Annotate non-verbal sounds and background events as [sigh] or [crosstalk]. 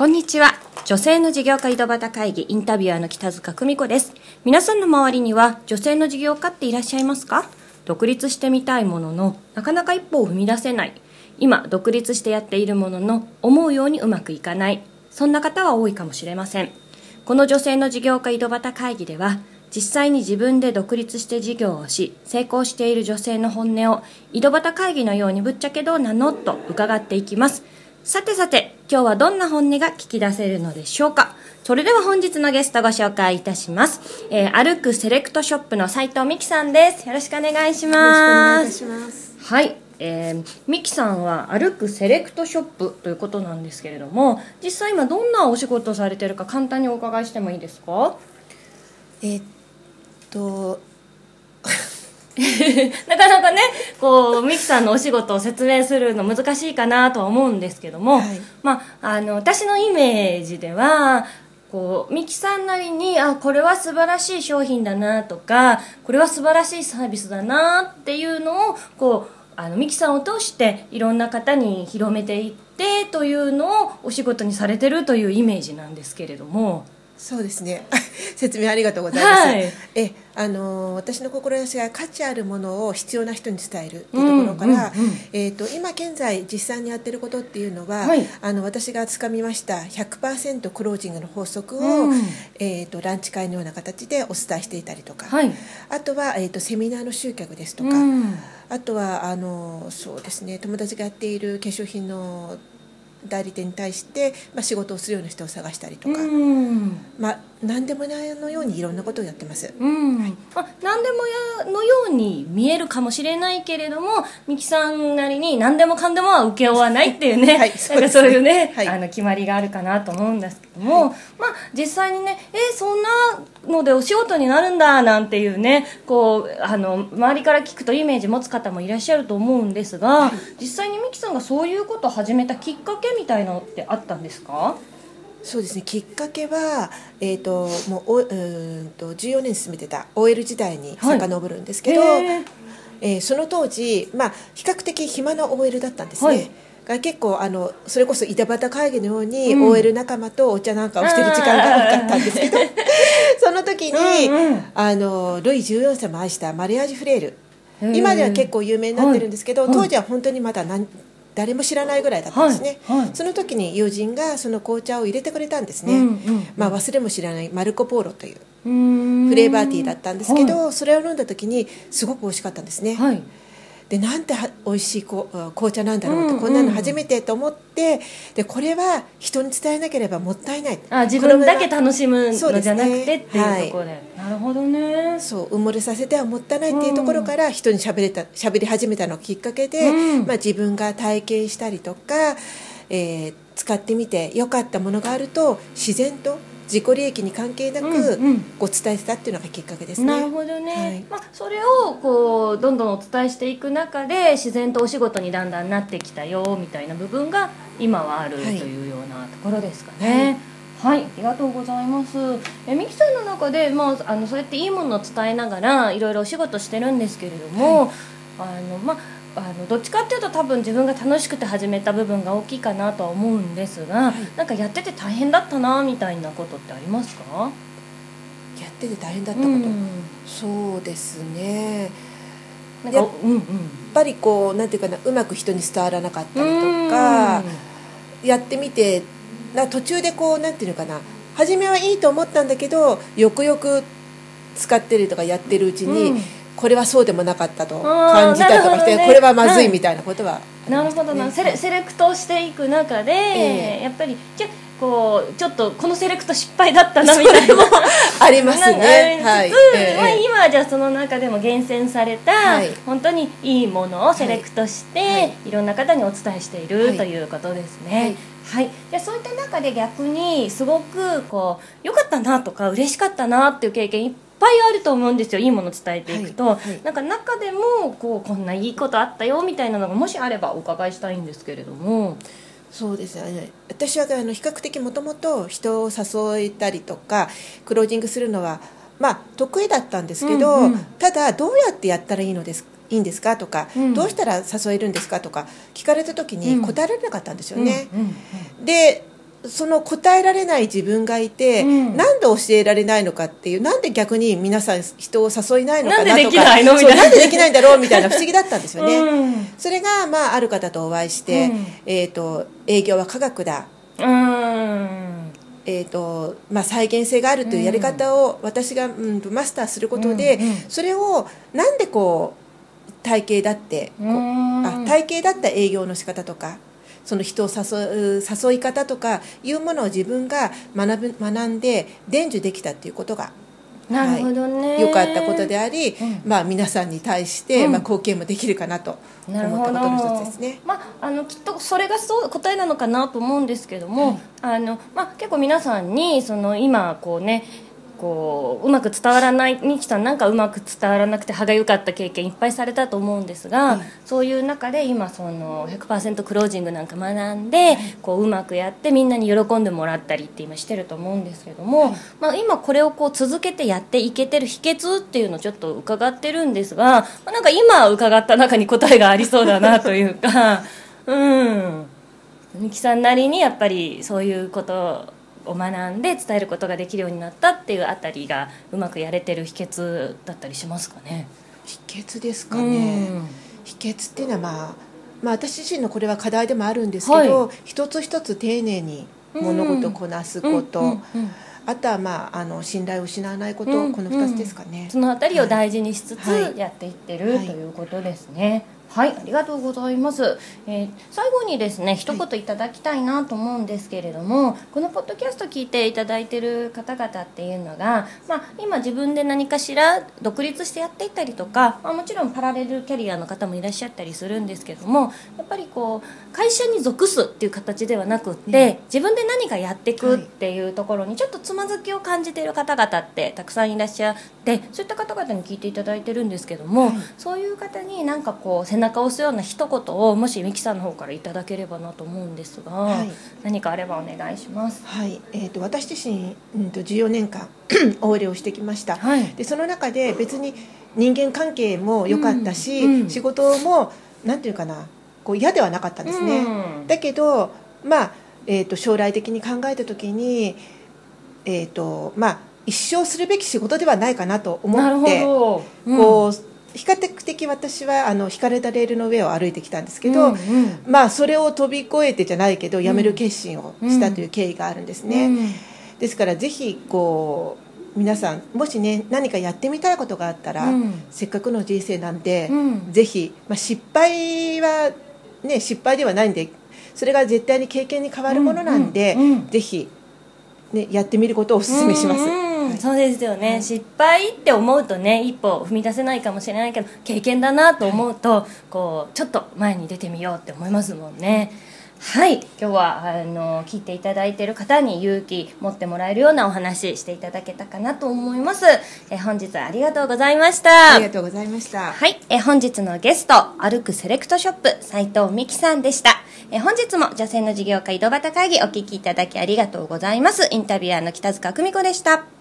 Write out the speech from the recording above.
こんにちは。女性の事業家井戸端会議インタビュアーの北塚久美子です。皆さんの周りには女性の事業家っていらっしゃいますか？独立してみたいものの、なかなか一歩を踏み出せない。今、独立してやっているものの、思うようにうまくいかない。そんな方は多いかもしれません。この女性の事業家井戸端会議では、実際に自分で独立して事業をし、成功している女性の本音を、井戸端会議のようにぶっちゃけどうなの？と伺っていきます。さてさて、今日はどんな本音が聞き出せるのでしょうか？それでは本日のゲストご紹介いたします。えー、歩くセレクトショップの斉藤美希さんです。よろしくお願いします。よろしくお願いいたします。はい。えー、ミキさんは歩くセレクトショップということなんですけれども実際今どんなお仕事をされてるか簡単にお伺いしてもいいですか？えー、っと [laughs] なかなかねこうミキさんのお仕事を説明するの難しいかなとは思うんですけども、はい、まあ、あの私のイメージではこうミキさんなりにあこれは素晴らしい商品だなとかこれは素晴らしいサービスだなっていうのをこうあのミキさんを通していろんな方に広めていってというのをお仕事にされてるというイメージなんですけれども。そうですね。[laughs] 説明ありがとうございます、はい、えあの私の志は価値あるものを必要な人に伝えるっていうところから、うんうんうん、えーと、今現在実際にやってることっていうのは、はい、あの私がつかみました100%クロージングの法則を、うん、えーと、ランチ会のような形でお伝えしていたりとか、はい、あとは、えーと、セミナーの集客ですとか、うん、あとはあのそうですね友達がやっている化粧品の代理店に対して、まあ、仕事をするような人を探したりとか、まあ、何でもないのようにいろんなことをやってます、うん。はい、まあ、何でもやのように見えるかもしれないけれども三木さんなりに何でもかんでもは請け負わないっていうねはい、そうそういうね、はい、あの決まりがあるかなと思うんですけども、まあ、実際にねえー、そんなのでお仕事になるんだなんていうねこうあの周りから聞くとイメージ持つ方もいらっしゃると思うんですが、実際に三木さんがそういうことを始めたきっかけみたいなのってあったんですか？そうですね。きっかけは、えーと、もうおうんと14年進めてた OL 時代に遡るんですけど、はい、えー、その当時、まあ、比較的暇な OL だったんですね。はい。が結構あのそれこそ井戸端会議のように、うん、OL 仲間とお茶なんかをしてる時間が多かったんですけど [laughs] その時に、うんうん、あのルイ14世も愛したマリアージュフレール。今では結構有名になってるんですけど、はい、当時は本当にまだ何誰も知らないぐらいだったんですね、はいはい、その時に友人がその紅茶を入れてくれたんですね、うんうん、まあ、忘れも知らないマルコ・ポーロというフレーバーティーだったんですけど、それを飲んだ時にすごく美味しかったんですね、でなんて美味しい紅茶なんだろうって、こんなの初めてと思ってでこれは人に伝えなければもったいない。あ自分だけ楽しむのじゃなくてっていうところで、はい、なるほどね。そう埋もれさせてはもったいないっていうところから人にしゃべれた喋り始めたのきっかけで、うん、まあ、自分が体験したりとか、えー、使ってみて良かったものがあると自然と自己利益に関係なくご伝えたっていうのがきっかけですね。なるほどね、はい、まあ、それをこうどんどんお伝えしていく中で自然とお仕事にだんだんなってきたよみたいな部分が今はあるというようなところですかね。はい、はい、ありがとうございます。え、ミキさんの中で、まあ、あの、そうやっていいものを伝えながら、いろいろお仕事してるんですけれども。はい、あの、まあ。あのどっちかっていうと多分自分が楽しくて始めた部分が大きいかなとは思うんですが、はい、なんかやってて大変だったなみたいなことってありますか？やってて大変だったこと、うん、そうですね。やっぱりこうなんていうかなうまく人に伝わらなかったりとか、やってみてな途中でこうなんていうのかな初めはいいと思ったんだけどよくよく使ってるとかやってるうちに、うんこれはそうでもなかったと感じたりとかして、ね、これはまずいみたいなことは、ね、なるほどな。セレセレクトしていく中で、えー、やっぱりじゃこうちょっとこのセレクト失敗だったなみたいな [laughs] ありますね、はい、えー、まあ、今はじゃあその中でも厳選された、はい、本当にいいものをセレクトして、はい、い。ろんな方にお伝えしている、ということですね。はい、でそういった中で逆にすごくこう良かったなとか嬉しかったなっていう経験いっぱいあると思うんですよ。いいものを伝えていくと、はいはい、なんか中でもこうこんないいことあったよみたいなのがもしあればお伺いしたいんですけれども。そうですね。私はあの比較的もともと人を誘えたりとかクロージングするのはまあ得意だったんですけど、うんうん、ただどうやってやったらいいのですいいんですかとか、うん、どうしたら誘えるんですかとか聞かれた時に答えられなかったんですよね。でその答えられない自分がいて、うん。なんで教えられないのかっていうなんで逆に皆さん人を誘いないのかなとかなんでできないの？みたいな。そうなんでできないんだろう？みたいな不思議だったんですよね、うん。それが、まあ、ある方とお会いして、うん。えー、と営業は科学だ。うん。えーとまあ、再現性があるというやり方を私が、うん、マスターすることで、うんうん。それをなんでこう体系だってあ体系だった営業の仕方とかその人を誘う誘い方とかいうものを自分が学ぶ学んで伝授できたっていうことがなるほどね、良かったことであり、うん。まあ、皆さんに対して、うん。まあ、貢献もできるかなと思ったことの一つですね。まあ、あのきっとそれがそう答えなのかなと思うんですけど。も、はいあのまあ、結構皆さんにその今こうねこううまく伝わらないミキさんなんかうまく伝わらなくて歯がゆかった経験いっぱいされたと思うんですが、はいそういう中で今その100%クロージングなんか学んで、こううまくやってみんなに喜んでもらったりって今してると思うんですけども、まあ、今これをこう続けてやっていけてる秘訣っていうのをちょっと伺ってるんですが、まあ、なんか今伺った中に答えがありそうだなというかうん。[laughs] 美樹さんなりにやっぱりそういうことを学んで伝えることができるようになったっていうあたりがうまくやれてる秘訣だったりしますかね？秘訣ですかね、うん。秘訣っていうのは、まあ、まあ私自身のこれは課題でもあるんですけど、は一つ一つ丁寧に物事をこなすこと、あとは、まあ、あの信頼を失わないこと、うんこの2つですかね、そのあたりを大事にしつつはい。やっていってる、はいということですね。はい、ありがとうございます。えー最後にですね、一言いただきたいなと思うんですけれども、このポッドキャスト聞いていただいてる方々っていうのが、まあ、今自分で何かしら独立してやっていったりとか、まあ、もちろんパラレルキャリアの方もいらっしゃったりするんですけども、やっぱりこう会社に属すっていう形ではなくって、自分で何かやっていくっていうところにちょっとつまずきを感じている方々ってたくさんいらっしゃって、そういった方々に聞いていただいてるんですけども、はい。そういう方になんかこう背中を押すような一言をもしミキさんの方からいただければなと思うんですが、はい。何かあればお願いします。はい。えー、と私自身、うん、と14年間 [clears throat] OL をしてきました、はい。でその中で別に人間関係も良かったし、うんうん。仕事もなんていうかなこう嫌ではなかったんですね、うん。だけど、まあえー、と将来的に考えた時に、えーとまあ、一生するべき仕事ではないかなと思ってこう比較的私はあの引かれたレールの上を歩いてきたんですけど、うんうん。まあ、それを飛び越えてじゃないけど辞める決心をしたという経緯があるんですね。うん。ですからぜひこう皆さんもしね何かやってみたいことがあったら、うん。せっかくの人生なんで、うん。ぜひ、まあ、失敗はね失敗ではないんでそれが絶対に経験に変わるものなんで、うんうんうんぜひ、ね、やってみることをお勧めします。うんうんはいそうですよね、失敗って思うとね一歩踏み出せないかもしれないけど経験だなと思うと、こうちょっと前に出てみようって思いますもんね。はい今日はあの聞いていただいている方に勇気持ってもらえるようなお話していただけたかなと思いますえ本日はありがとうございましたありがとうございました。はい、えー本日のゲスト、歩くセレクトショップ、斉藤美希さんでした。えー本日も女性の事業家井戸端会議お聞きいただきありがとうございます。インタビュアーの北塚久美子でした。